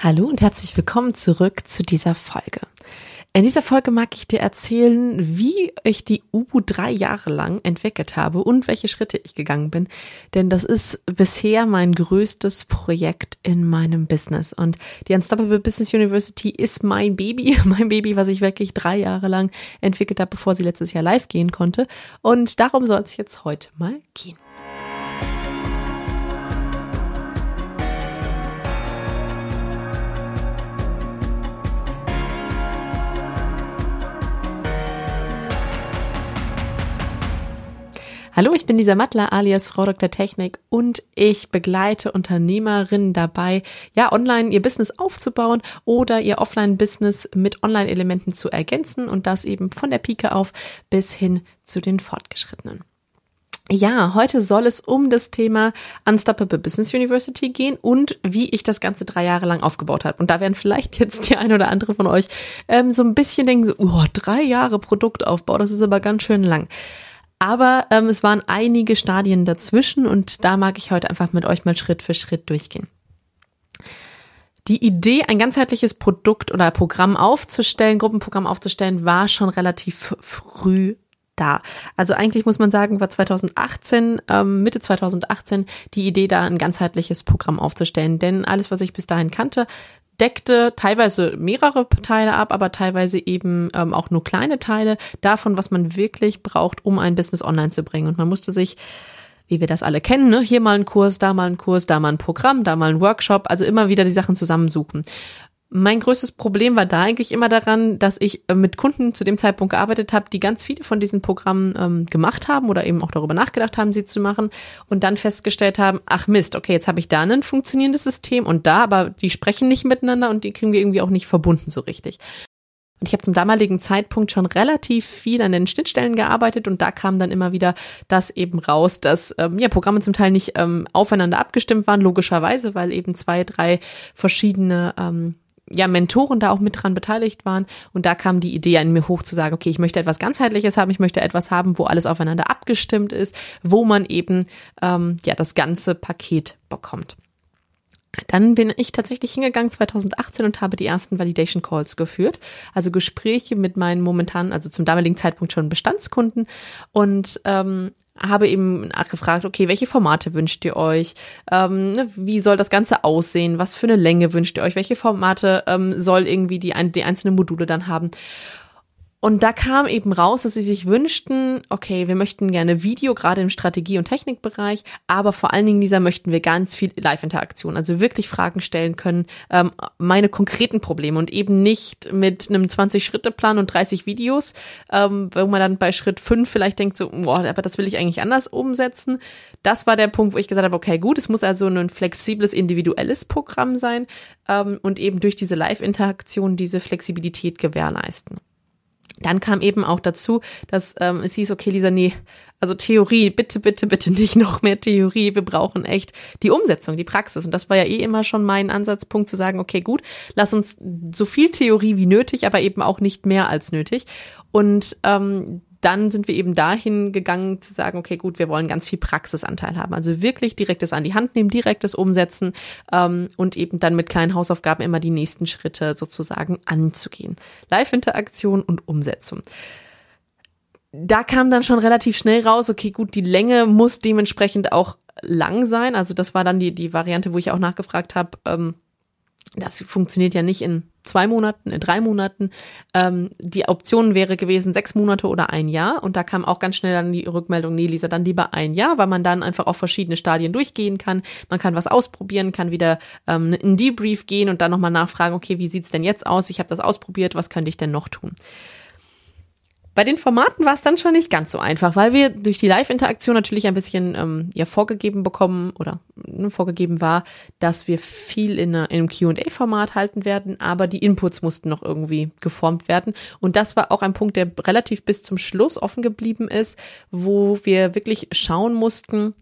Hallo und herzlich willkommen zurück zu dieser Folge. In dieser Folge mag ich dir erzählen, wie ich die Ubu drei Jahre lang entwickelt habe und welche Schritte ich gegangen bin. Denn das ist bisher mein größtes Projekt in meinem Business. Und die Unstoppable Business University ist mein Baby, mein Baby, was ich wirklich drei Jahre lang entwickelt habe, bevor sie letztes Jahr live gehen konnte. Und darum soll es jetzt heute mal gehen. Hallo, ich bin Lisa Mattler alias Frau Dr. Technik und ich begleite Unternehmerinnen dabei, ja, online ihr Business aufzubauen oder ihr Offline-Business mit Online-Elementen zu ergänzen und das eben von der Pike auf bis hin zu den Fortgeschrittenen. Ja, heute soll es um das Thema Unstoppable Business University gehen und wie ich das Ganze drei Jahre lang aufgebaut habe. Und da werden vielleicht jetzt die ein oder andere von euch ähm, so ein bisschen denken, so, oh, drei Jahre Produktaufbau, das ist aber ganz schön lang. Aber ähm, es waren einige Stadien dazwischen und da mag ich heute einfach mit euch mal Schritt für Schritt durchgehen. Die Idee, ein ganzheitliches Produkt oder Programm aufzustellen, Gruppenprogramm aufzustellen, war schon relativ früh da. Also eigentlich muss man sagen, war 2018, ähm, Mitte 2018 die Idee da, ein ganzheitliches Programm aufzustellen. Denn alles, was ich bis dahin kannte, deckte teilweise mehrere Teile ab, aber teilweise eben ähm, auch nur kleine Teile davon, was man wirklich braucht, um ein Business online zu bringen. Und man musste sich wie wir das alle kennen, ne? hier mal ein Kurs, da mal ein Kurs, da mal ein Programm, da mal ein Workshop, also immer wieder die Sachen zusammensuchen. Mein größtes Problem war da eigentlich immer daran, dass ich äh, mit Kunden zu dem Zeitpunkt gearbeitet habe, die ganz viele von diesen Programmen ähm, gemacht haben oder eben auch darüber nachgedacht haben, sie zu machen und dann festgestellt haben, ach Mist, okay, jetzt habe ich da ein funktionierendes System und da, aber die sprechen nicht miteinander und die kriegen wir irgendwie auch nicht verbunden so richtig. Und ich habe zum damaligen Zeitpunkt schon relativ viel an den Schnittstellen gearbeitet und da kam dann immer wieder das eben raus, dass ähm, ja Programme zum Teil nicht ähm, aufeinander abgestimmt waren, logischerweise, weil eben zwei, drei verschiedene ähm, ja, Mentoren da auch mit dran beteiligt waren. Und da kam die Idee an mir hoch zu sagen, okay, ich möchte etwas ganzheitliches haben, ich möchte etwas haben, wo alles aufeinander abgestimmt ist, wo man eben ähm, ja das ganze Paket bekommt. Dann bin ich tatsächlich hingegangen 2018 und habe die ersten Validation Calls geführt, also Gespräche mit meinen momentanen, also zum damaligen Zeitpunkt schon Bestandskunden und ähm, habe eben nachgefragt, okay, welche Formate wünscht ihr euch? Ähm, ne, wie soll das Ganze aussehen? Was für eine Länge wünscht ihr euch? Welche Formate ähm, soll irgendwie die, die einzelnen Module dann haben? Und da kam eben raus, dass sie sich wünschten, okay, wir möchten gerne Video, gerade im Strategie- und Technikbereich, aber vor allen Dingen, dieser möchten wir ganz viel Live-Interaktion, also wirklich Fragen stellen können, ähm, meine konkreten Probleme und eben nicht mit einem 20-Schritte-Plan und 30 Videos, ähm, wo man dann bei Schritt 5 vielleicht denkt so, boah, aber das will ich eigentlich anders umsetzen. Das war der Punkt, wo ich gesagt habe, okay, gut, es muss also ein flexibles, individuelles Programm sein ähm, und eben durch diese Live-Interaktion diese Flexibilität gewährleisten. Dann kam eben auch dazu, dass ähm, es hieß, okay, Lisa, nee, also Theorie, bitte, bitte, bitte nicht noch mehr Theorie. Wir brauchen echt die Umsetzung, die Praxis. Und das war ja eh immer schon mein Ansatzpunkt zu sagen, okay, gut, lass uns so viel Theorie wie nötig, aber eben auch nicht mehr als nötig. Und ähm, dann sind wir eben dahin gegangen zu sagen, okay, gut, wir wollen ganz viel Praxisanteil haben. Also wirklich direktes an die Hand nehmen, direktes umsetzen ähm, und eben dann mit kleinen Hausaufgaben immer die nächsten Schritte sozusagen anzugehen. Live-Interaktion und Umsetzung da kam dann schon relativ schnell raus, okay, gut, die Länge muss dementsprechend auch lang sein. Also das war dann die, die Variante, wo ich auch nachgefragt habe, ähm, das funktioniert ja nicht in zwei Monaten, in drei Monaten. Ähm, die Option wäre gewesen sechs Monate oder ein Jahr. Und da kam auch ganz schnell dann die Rückmeldung, nee, Lisa, dann lieber ein Jahr, weil man dann einfach auf verschiedene Stadien durchgehen kann. Man kann was ausprobieren, kann wieder ähm, in Debrief gehen und dann nochmal nachfragen, okay, wie sieht's denn jetzt aus? Ich habe das ausprobiert, was könnte ich denn noch tun? Bei den Formaten war es dann schon nicht ganz so einfach, weil wir durch die Live-Interaktion natürlich ein bisschen ähm, ja vorgegeben bekommen oder ne, vorgegeben war, dass wir viel in, einer, in einem Q&A-Format halten werden, aber die Inputs mussten noch irgendwie geformt werden. Und das war auch ein Punkt, der relativ bis zum Schluss offen geblieben ist, wo wir wirklich schauen mussten,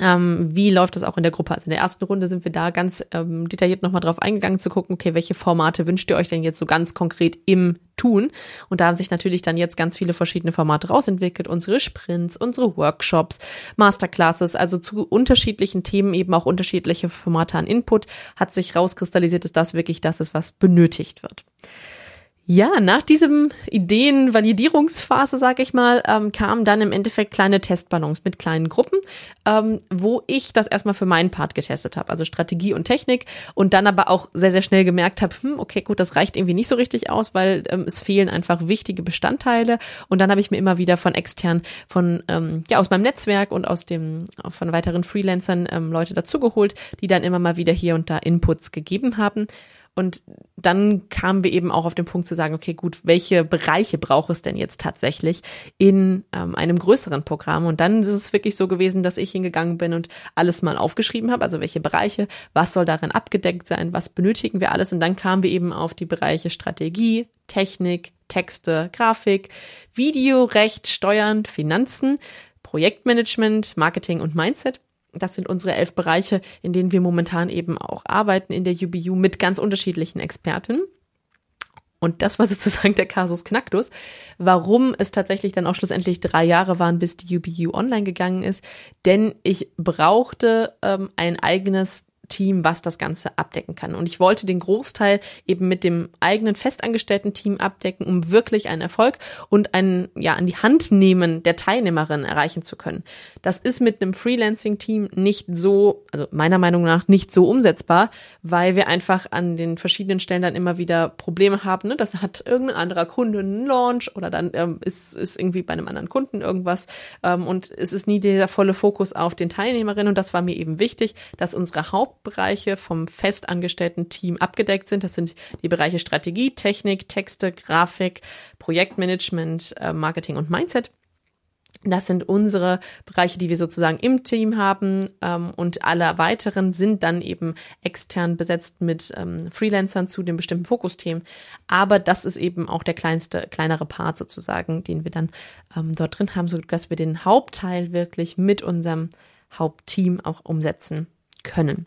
ähm, wie läuft das auch in der Gruppe? Also in der ersten Runde sind wir da ganz ähm, detailliert nochmal drauf eingegangen zu gucken, okay, welche Formate wünscht ihr euch denn jetzt so ganz konkret im Tun? Und da haben sich natürlich dann jetzt ganz viele verschiedene Formate rausentwickelt. Unsere Sprints, unsere Workshops, Masterclasses, also zu unterschiedlichen Themen eben auch unterschiedliche Formate an Input hat sich rauskristallisiert, dass das wirklich das ist, was benötigt wird. Ja, nach diesem Ideenvalidierungsphase, sag ich mal, ähm, kamen dann im Endeffekt kleine Testballons mit kleinen Gruppen, ähm, wo ich das erstmal für meinen Part getestet habe, also Strategie und Technik und dann aber auch sehr, sehr schnell gemerkt habe, hm, okay, gut, das reicht irgendwie nicht so richtig aus, weil ähm, es fehlen einfach wichtige Bestandteile und dann habe ich mir immer wieder von extern, von, ähm, ja, aus meinem Netzwerk und aus dem, von weiteren Freelancern ähm, Leute dazugeholt, die dann immer mal wieder hier und da Inputs gegeben haben. Und dann kamen wir eben auch auf den Punkt zu sagen, okay, gut, welche Bereiche braucht es denn jetzt tatsächlich in ähm, einem größeren Programm? Und dann ist es wirklich so gewesen, dass ich hingegangen bin und alles mal aufgeschrieben habe, also welche Bereiche, was soll darin abgedeckt sein, was benötigen wir alles? Und dann kamen wir eben auf die Bereiche Strategie, Technik, Texte, Grafik, Video, Recht, Steuern, Finanzen, Projektmanagement, Marketing und Mindset das sind unsere elf Bereiche, in denen wir momentan eben auch arbeiten in der UBU mit ganz unterschiedlichen Experten. Und das war sozusagen der Kasus Knacktus, warum es tatsächlich dann auch schlussendlich drei Jahre waren, bis die UBU online gegangen ist. Denn ich brauchte ähm, ein eigenes Team, was das Ganze abdecken kann. Und ich wollte den Großteil eben mit dem eigenen festangestellten Team abdecken, um wirklich einen Erfolg und ein, ja, an die Hand nehmen der Teilnehmerin erreichen zu können. Das ist mit einem Freelancing-Team nicht so, also meiner Meinung nach nicht so umsetzbar, weil wir einfach an den verschiedenen Stellen dann immer wieder Probleme haben. Ne? Das hat irgendein anderer Kunde einen Launch oder dann ähm, ist, ist irgendwie bei einem anderen Kunden irgendwas ähm, und es ist nie dieser volle Fokus auf den Teilnehmerinnen und das war mir eben wichtig, dass unsere Haupt Hauptbereiche vom festangestellten Team abgedeckt sind. Das sind die Bereiche Strategie, Technik, Texte, Grafik, Projektmanagement, äh, Marketing und Mindset. Das sind unsere Bereiche, die wir sozusagen im Team haben ähm, und alle weiteren sind dann eben extern besetzt mit ähm, Freelancern zu den bestimmten Fokusthemen. Aber das ist eben auch der kleinste, kleinere Part sozusagen, den wir dann ähm, dort drin haben, so dass wir den Hauptteil wirklich mit unserem Hauptteam auch umsetzen können.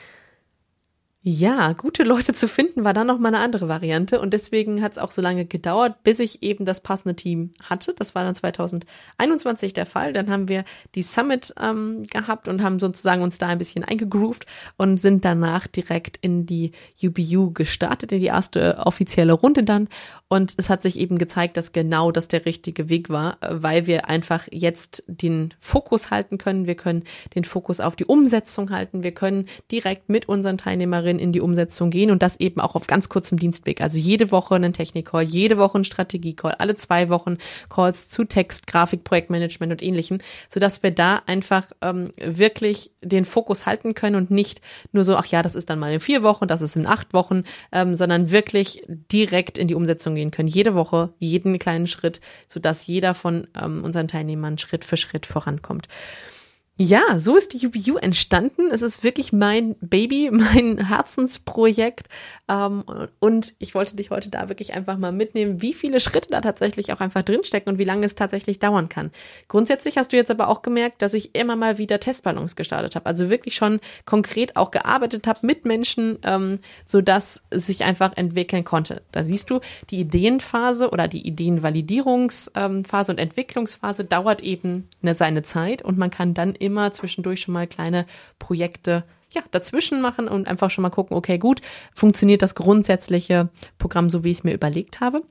Ja, gute Leute zu finden war dann noch mal eine andere Variante und deswegen hat es auch so lange gedauert, bis ich eben das passende Team hatte. Das war dann 2021 der Fall. Dann haben wir die Summit ähm, gehabt und haben sozusagen uns da ein bisschen eingegroovt und sind danach direkt in die UBU gestartet, in die erste offizielle Runde dann. Und es hat sich eben gezeigt, dass genau das der richtige Weg war, weil wir einfach jetzt den Fokus halten können. Wir können den Fokus auf die Umsetzung halten. Wir können direkt mit unseren Teilnehmerinnen darin in die Umsetzung gehen und das eben auch auf ganz kurzem Dienstweg. Also jede Woche einen Technik-Call, jede Woche einen Strategie-Call, alle zwei Wochen Calls zu Text, Grafik, Projektmanagement und ähnlichem, sodass wir da einfach ähm, wirklich den Fokus halten können und nicht nur so, ach ja, das ist dann mal in vier Wochen, das ist in acht Wochen, ähm, sondern wirklich direkt in die Umsetzung gehen können. Jede Woche, jeden kleinen Schritt, sodass jeder von ähm, unseren Teilnehmern Schritt für Schritt vorankommt. Ja, so ist die UBU entstanden. Es ist wirklich mein Baby, mein Herzensprojekt. Ähm, und ich wollte dich heute da wirklich einfach mal mitnehmen, wie viele Schritte da tatsächlich auch einfach drinstecken und wie lange es tatsächlich dauern kann. Grundsätzlich hast du jetzt aber auch gemerkt, dass ich immer mal wieder Testballons gestartet habe. Also wirklich schon konkret auch gearbeitet habe mit Menschen, ähm, sodass es sich einfach entwickeln konnte. Da siehst du, die Ideenphase oder die Ideenvalidierungsphase und Entwicklungsphase dauert eben seine Zeit und man kann dann immer immer zwischendurch schon mal kleine Projekte ja, dazwischen machen und einfach schon mal gucken, okay, gut, funktioniert das grundsätzliche Programm so, wie ich es mir überlegt habe.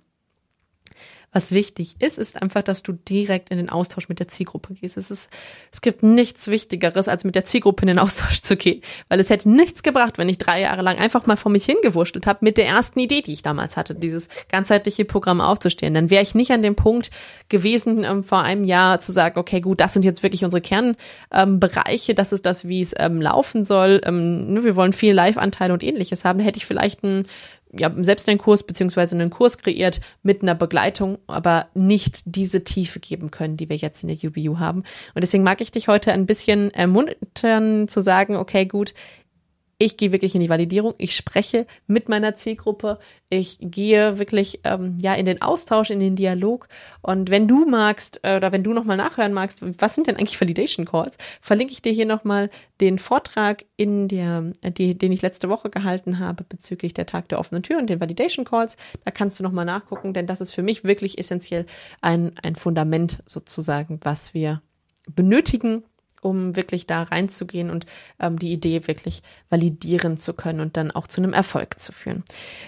Was wichtig ist, ist einfach, dass du direkt in den Austausch mit der Zielgruppe gehst. Es ist, es gibt nichts Wichtigeres, als mit der Zielgruppe in den Austausch zu gehen, weil es hätte nichts gebracht, wenn ich drei Jahre lang einfach mal vor mich hingewurschtelt habe mit der ersten Idee, die ich damals hatte, dieses ganzheitliche Programm aufzustellen. Dann wäre ich nicht an dem Punkt gewesen, ähm, vor einem Jahr zu sagen, okay, gut, das sind jetzt wirklich unsere Kernbereiche, ähm, das ist das, wie es ähm, laufen soll. Ähm, ne, wir wollen viel Live-Anteile und ähnliches haben. Da hätte ich vielleicht ein ja, selbst einen Kurs beziehungsweise einen Kurs kreiert mit einer Begleitung, aber nicht diese Tiefe geben können, die wir jetzt in der UBU haben. Und deswegen mag ich dich heute ein bisschen ermuntern zu sagen, okay, gut, ich gehe wirklich in die Validierung, ich spreche mit meiner Zielgruppe, ich gehe wirklich ähm, ja in den Austausch, in den Dialog. Und wenn du magst äh, oder wenn du nochmal nachhören magst, was sind denn eigentlich Validation Calls, verlinke ich dir hier nochmal den Vortrag in der, äh, die, den ich letzte Woche gehalten habe bezüglich der Tag der offenen Tür und den Validation Calls. Da kannst du nochmal nachgucken, denn das ist für mich wirklich essentiell ein, ein Fundament sozusagen, was wir benötigen, um wirklich da reinzugehen und ähm, die Idee wirklich validieren zu können und dann auch zu einem Erfolg zu führen.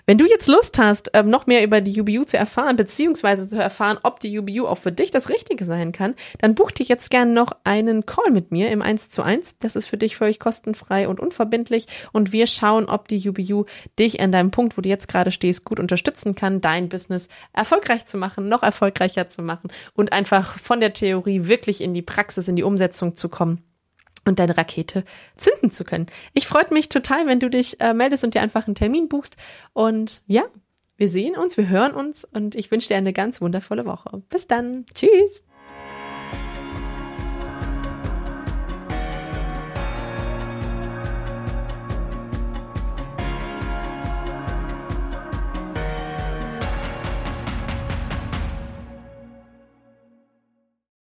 Wenn du jetzt Lust hast, ähm, noch mehr über die UBU zu erfahren, beziehungsweise zu erfahren, ob die UBU auch für dich das Richtige sein kann, dann buch dich jetzt gern noch einen Call mit mir im 1 zu 1. Das ist für dich völlig kostenfrei und unverbindlich. Und wir schauen, ob die UBU dich an deinem Punkt, wo du jetzt gerade stehst, gut unterstützen kann, dein Business erfolgreich zu machen, noch erfolgreicher zu machen und einfach von der Theorie wirklich in die Praxis, in die Umsetzung zu kommen und deine Rakete zünden zu können. Ich freue mich total, wenn du dich äh, meldest und dir einfach einen Termin buchst. Und ja, wir sehen uns, wir hören uns und ich wünsche dir eine ganz wundervolle Woche. Bis dann. Tschüss.